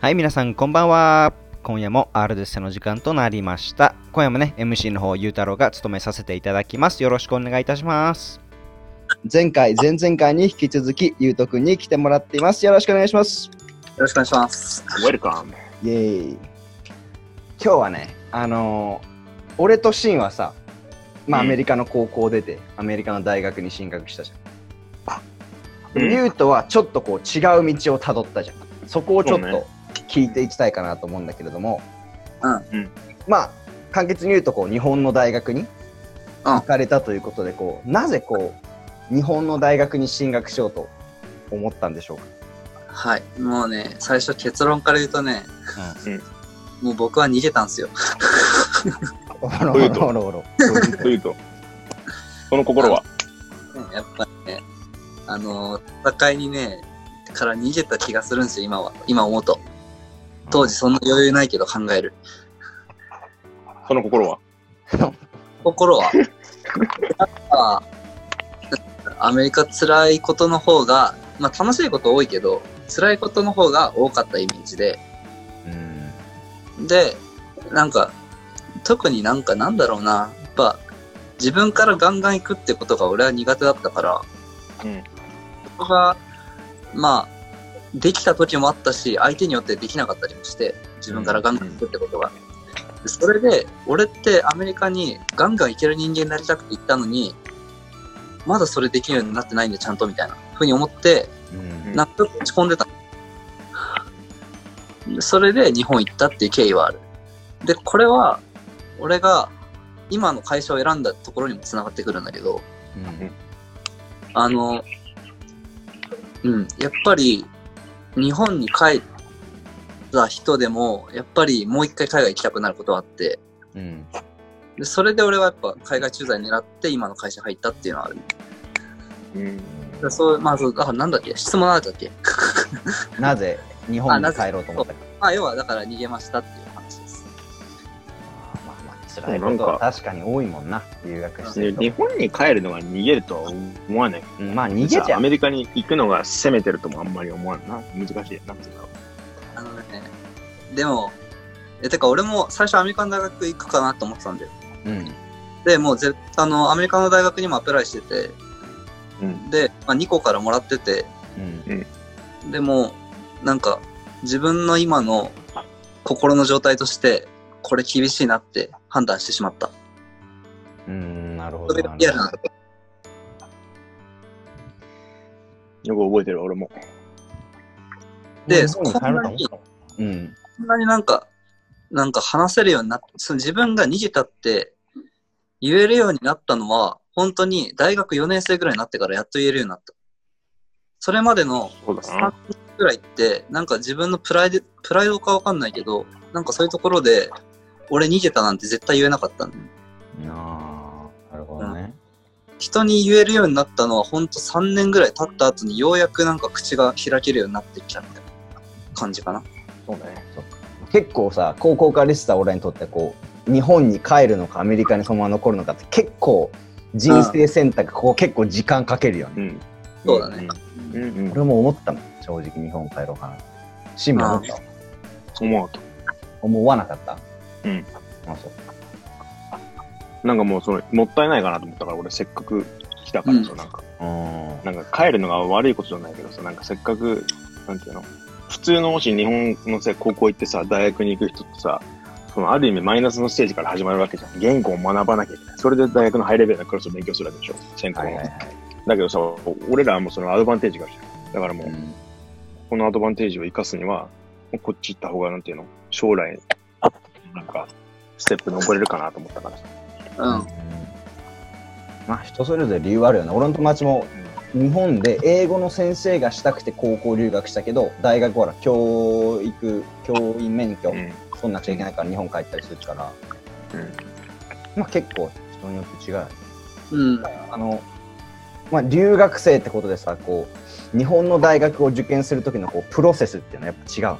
はい、皆さんこんばんは。今夜も R デッセの時間となりました。今夜もね、MC の方、ゆうたろうが務めさせていただきます。よろしくお願いいたします。前回、前々回に引き続き、ゆうとくんに来てもらっています。よろしくお願いします。よろしくお願いします。Welcome. イエーイ。今日はね、あのー俺とシンはさ、まあ、アうんメリカの高校出て、アメリカの大学に進学したじゃん。でうんゆうとはちょっとこう違う道をたどったじゃん。そこをちょっそうねと聞いていきたいかなと思うんだけれども、うんうんまあ、簡潔に言うとこう日本の大学に行かれたということで、こうなぜこう日本の大学に進学しようと思ったんでしょうか？はい。もうね、最初結論から言うとね、うんもう僕は逃げたんですよ。おろというと？おろおろというと、その心は、やっぱね、あの、戦いにね、から逃げた気がするんですよ、今は。今思うと。当時そんな余裕ないけど考える。その心は、心は、アメリカ辛いことの方が、まあ楽しいこと多いけど、辛いことの方が多かったイメージで、うんで、なんか、特になんかなんだろうな、やっぱ、自分からガンガン行くってことが俺は苦手だったから、うん。そこが、まあ、できた時もあったし、相手によってできなかったりもして、自分からガンガン行くってことが。でそれで、俺ってアメリカにガンガン行ける人間になりたくて行ったのに、まだそれできるようになってないんで、ちゃんとみたいなふうに思って、うんなんかちょっと落ち込んでた。でそれで日本行ったっていう経緯はある。で、これは、俺が今の会社を選んだところにも繋がってくるんだけど、うんあの、うん、やっぱり日本に帰った人でも、やっぱりもう一回海外行きたくなることはあって、うんでそれで俺はやっぱ海外駐在狙って今の会社入ったっていうのはある。うん、でそう、まあそう、あ、なんだっけ？質問なんだっけ？なぜ日本に帰ろうと思った？か。まあ要はだから逃げましたっていう話です。まあまあ辛いことは確かに多いもんな、留学してると。で日本に帰るのが逃げるとは思わない。うんまあ逃げちゃう。アメリカに行くのが攻めてるともあんまり思わんな。難しい。なんていうんだろう。あのね、でも、え、てか俺も最初アメリカの大学行くかなと思ってたんだよ。うんで、もうぜあの、アメリカの大学にもアプライしてて、うん。で、まあ、2個からもらってて、うんでも、なんか、自分の今の心の状態として、これ厳しいなって判断してしまった。うん、なるほそど。れがリアルなとこよく覚えてる、俺も。で日本に帰ろうん。そんなになんか、なんか話せるようになっその自分が逃げたって言えるようになったのは、本当に大学4年生ぐらいになってからやっと言えるようになった。それまでの3そうだな。年ぐらいって、なんか自分のプライド、プライドかわかんないけど、なんかそういうところで、俺逃げたなんて絶対言えなかったんだよああ、なるほどね。人に言えるようになったのは、ほんと3年ぐらい経った後にようやくなんか口が開けるようになってきたみたいな感じかな。そうね。結構さ、高校から出てた俺にとってこう、日本に帰るのかアメリカにそのまま残るのかって結構人生選択、ここ結構時間かけるよね。うん。そうだね。うん。うん。うん俺も思ったもん、正直日本帰ろうかなって。シンも思った思うと。思わなかった？うん。あ、そう。なんかもう、その、もったいないかなと思ったから、俺せっかく来たからさ、うんなんか。うん。なんか帰るのが悪いことじゃないけどさ、なんかせっかく、なんていうの普通のもし日本のさ、高校行ってさ、大学に行く人ってさ、そのある意味マイナスのステージから始まるわけじゃん。言語を学ばなきゃいけない。それで大学のハイレベルなクラスを勉強するわけでしょ。専攻の。はいはいはい。だけどさ、俺らはもうそのアドバンテージがあるじゃん。だからもう、うんこのアドバンテージを生かすには、こっち行った方が、なんていうの将来、なんか、ステップ登れるかなと思ったからさ。うん。まあ人それぞれ理由はあるよね。俺の友達も日本で英語の先生がしたくて高校留学したけど、大学ほら教育、教員免許うん。取んなくちゃいけないから日本帰ったりするから、うん。まあ結構人によって違うよね。うん。あの、まあ留学生ってことでさ、こう、日本の大学を受験するときのこうプロセスっていうのはやっぱ違う。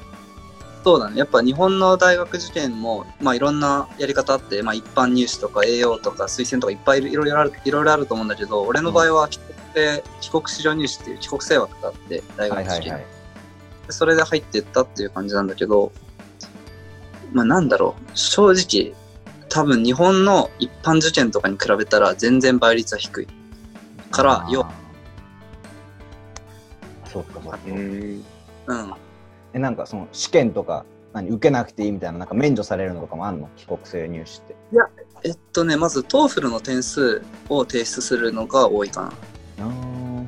そうだね。やっぱ日本の大学受験も、まあいろんなやり方あって、まあ一般入試とか栄養とか推薦とかいっぱいいろいろある、いろいろあると思うんだけど、俺の場合は帰国で帰国子女入試っていう帰国生枠があって、大学受験。でそれで入ってったっていう感じなんだけど、まあなんだろう、正直、多分日本の一般受験とかに比べたら全然倍率は低い。から、よ、そっかそっか。うん。うん。え、なんかその試験とか、何、受けなくていいみたいな、なんか免除されるのとかもあんの？帰国生入試って。えっとね、まず TOEFL の点数を提出するのが多いかな。あ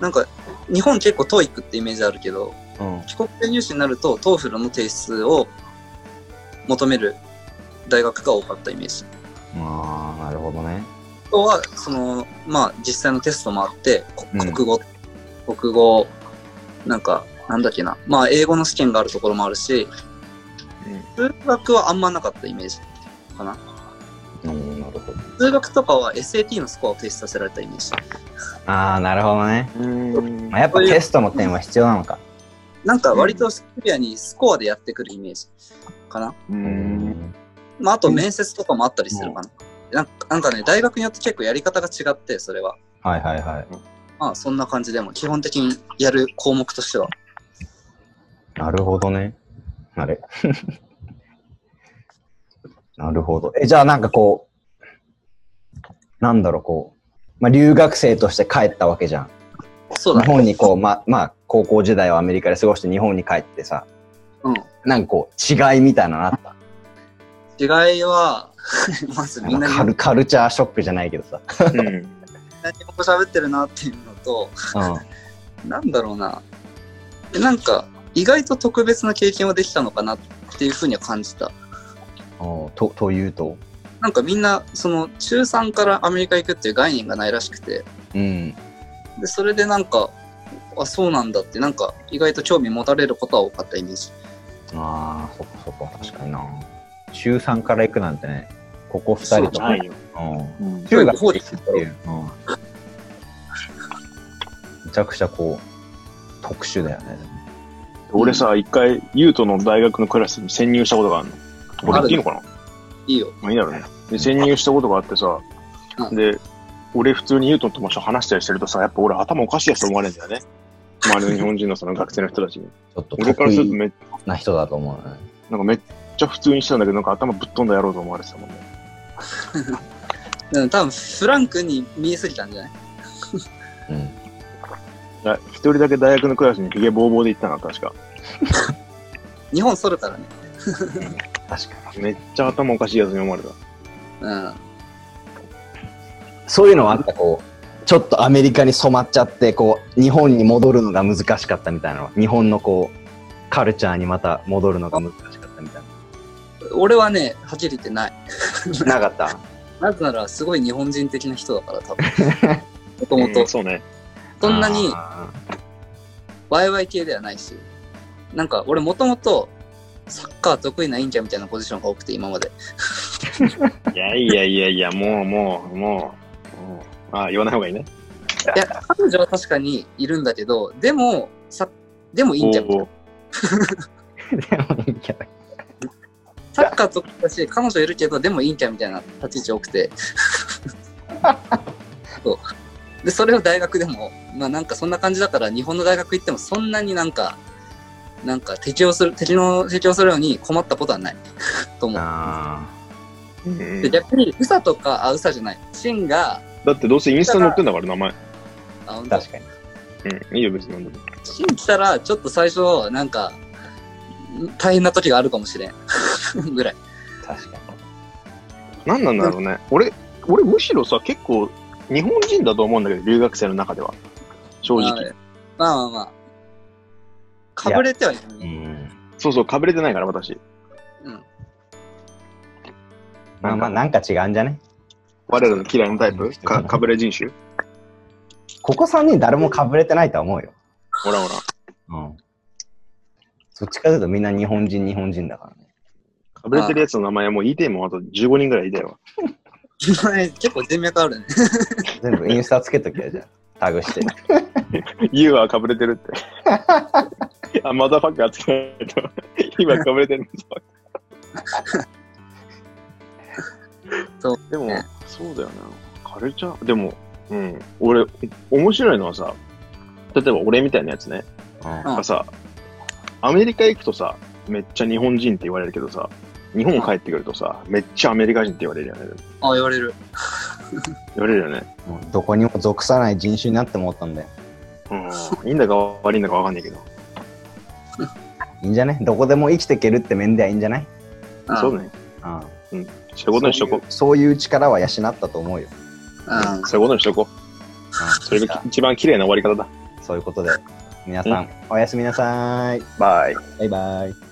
なんか、日本結構 TOEIC ってイメージあるけど、あ。うん。帰国生入試になると TOEFL の提出を求める大学が多かったイメージ。ああ、なるほどね。あとは、その、まあ、実際のテストもあって、こうん国語、国語、なんか、なんだっけな。まあ、英語の試験があるところもあるし、数学はあんまなかったイメージかな。うん、なるほど。数学とかは SAT のスコアを提出させられたイメージ。ああ、なるほどね。うんまあ、やっぱテストの点は必要なのか。なんか、割とシビアにスコアでやってくるイメージかな。う。うんん。まあ、あと面接とかもあったりするかな。なんかなんかね、大学によって結構やり方が違って、それは。はいはいはい。まあ、そんな感じでも、基本的にやる項目としては。なるほどね。あれ なるほど。え、じゃあなんかこう、なんだろう、こう、まあ、留学生として帰ったわけじゃん。日そうだね。本にこう、ま、まあ、高校時代はアメリカで過ごして日本に帰ってさ、うん。なんかこう、違いみたいなのあった？違いは、まずみんなにカルカルチャーショックじゃないけどさ。うん。何も喋ってるなっていうのと、うん。なんだろうな。えなんか、意外と特別な経験はできたのかなっていうふうには感じた。おと、というと？なんかみんな、その、中3からアメリカ行くっていう概念がないらしくて、うん。で、それでなんか、あ、そうなんだって、なんか、意外と興味持たれることは多かったイメージ。ああ、そっかそっか、確かにな。中3から行くなんてね、ここ2人とか。ないよ。うん。うん中学法で行くっていう。うん。めちゃくちゃこう、特殊だよね。俺さ、一回、ユートの大学のクラスに潜入したことがあるの。俺言っていいのかな？いいよ。まあいいだろうね。で、潜入したことがあってさ、うんで、俺普通にユートの友達と話したりしてるとさ、やっぱ俺頭おかしいやつと思われるんだよね。周りの日本人のその学生の人たちに。ちょっと俺からするとめな人だと思うね。なんかめっちゃ普通にしてたんだけど、なんか頭ぶっ飛んだ野郎と思われてたもんね。うん、多分、フランクに見えすぎたんじゃない？うん。一人だけ大学のクラスにヒゲボーボーで行ったな、確か。日本それたらね。確かに。めっちゃ頭おかしいやつに思われた。うん。そういうのはあった、こう、ちょっとアメリカに染まっちゃって、こう、日本に戻るのが難しかったみたいなのは。日本のこう、カルチャーにまた戻るのが難しかったみたい俺はね、はっきり言ってない。な。なかった？なぜなら、すごい日本人的な人だから、多分。もともうとん、そうね。そんなにあワイワイ系ではないし。なんか、俺もともと、サッカー得意なインジャみたいなポジションが多くて、今まで。いやいやいやいや、もうもう、もう、もうあ、言わない方がいいね。いや、彼女は確かにいるんだけど、でも、さ、でもいいんじゃ でもいいけど。サッカー得意だし、彼女いるけど、でもいいんじゃんみたいな立ち位置多くて。そう。で、それを大学でも、まあなんかそんな感じだから、日本の大学行ってもそんなになんか、なんか適応する、適応、適応するように困ったことはない。と思う。で、逆に、ウサとか、あ、ウサじゃない。シンが、だってどうせインスタに載ってんだから、名前。あ、本あ、当？確かに。うん、いいよ、別に飲んでも。シン来たら、ちょっと最初、なんか、大変な時があるかもしれん。ぐらい。確か何なんだろうね。俺、俺むしろさ、結構、日本人だと思うんだけど、留学生の中では。正直。はいまあまあまあ。かぶれてはいない。に。うん。そうそう、かぶれてないから、私。うん。まあまあ、なんか違うんじゃね？我らの嫌いなタイプ？かかぶれ人種？ここ3人誰もかぶれてないとは思うよ。ほらほら。うん。そっちかというとみんな日本人、日本人だからね。かぶれてるやつの名前はもう言いてえもん、あと15人ぐらいいたよ。結構人脈あるね。全部インスタつけときゃじゃあ、タグして。ユーはかぶれてるって。あ、マザーファッカーつけないと。今かぶれてるんですそうでもね、そうだよな。カルチャー、でも、うん。俺、面白いのはさ、例えば俺みたいなやつね。うんうんがさ、アメリカ行くとさ、めっちゃ日本人って言われるけどさ、日本帰ってくるとさ、めっちゃアメリカ人って言われるよね。あ、言われる。言われるよね。もうどこにも属さない人種になって思ったんだよ。うん。いいんだか悪いんだかわかんないけど。いいんじゃねどこでも生きていけるって面ではいいんじゃない？んそうね。うん。そういうことにしとこう。そういう力は養ったと思うよ。うん。そういうことにしとこう。うんそれが一番綺麗な終わり方だ。そういうことで、皆さん、おやすみなさい。バイ。バイバイ。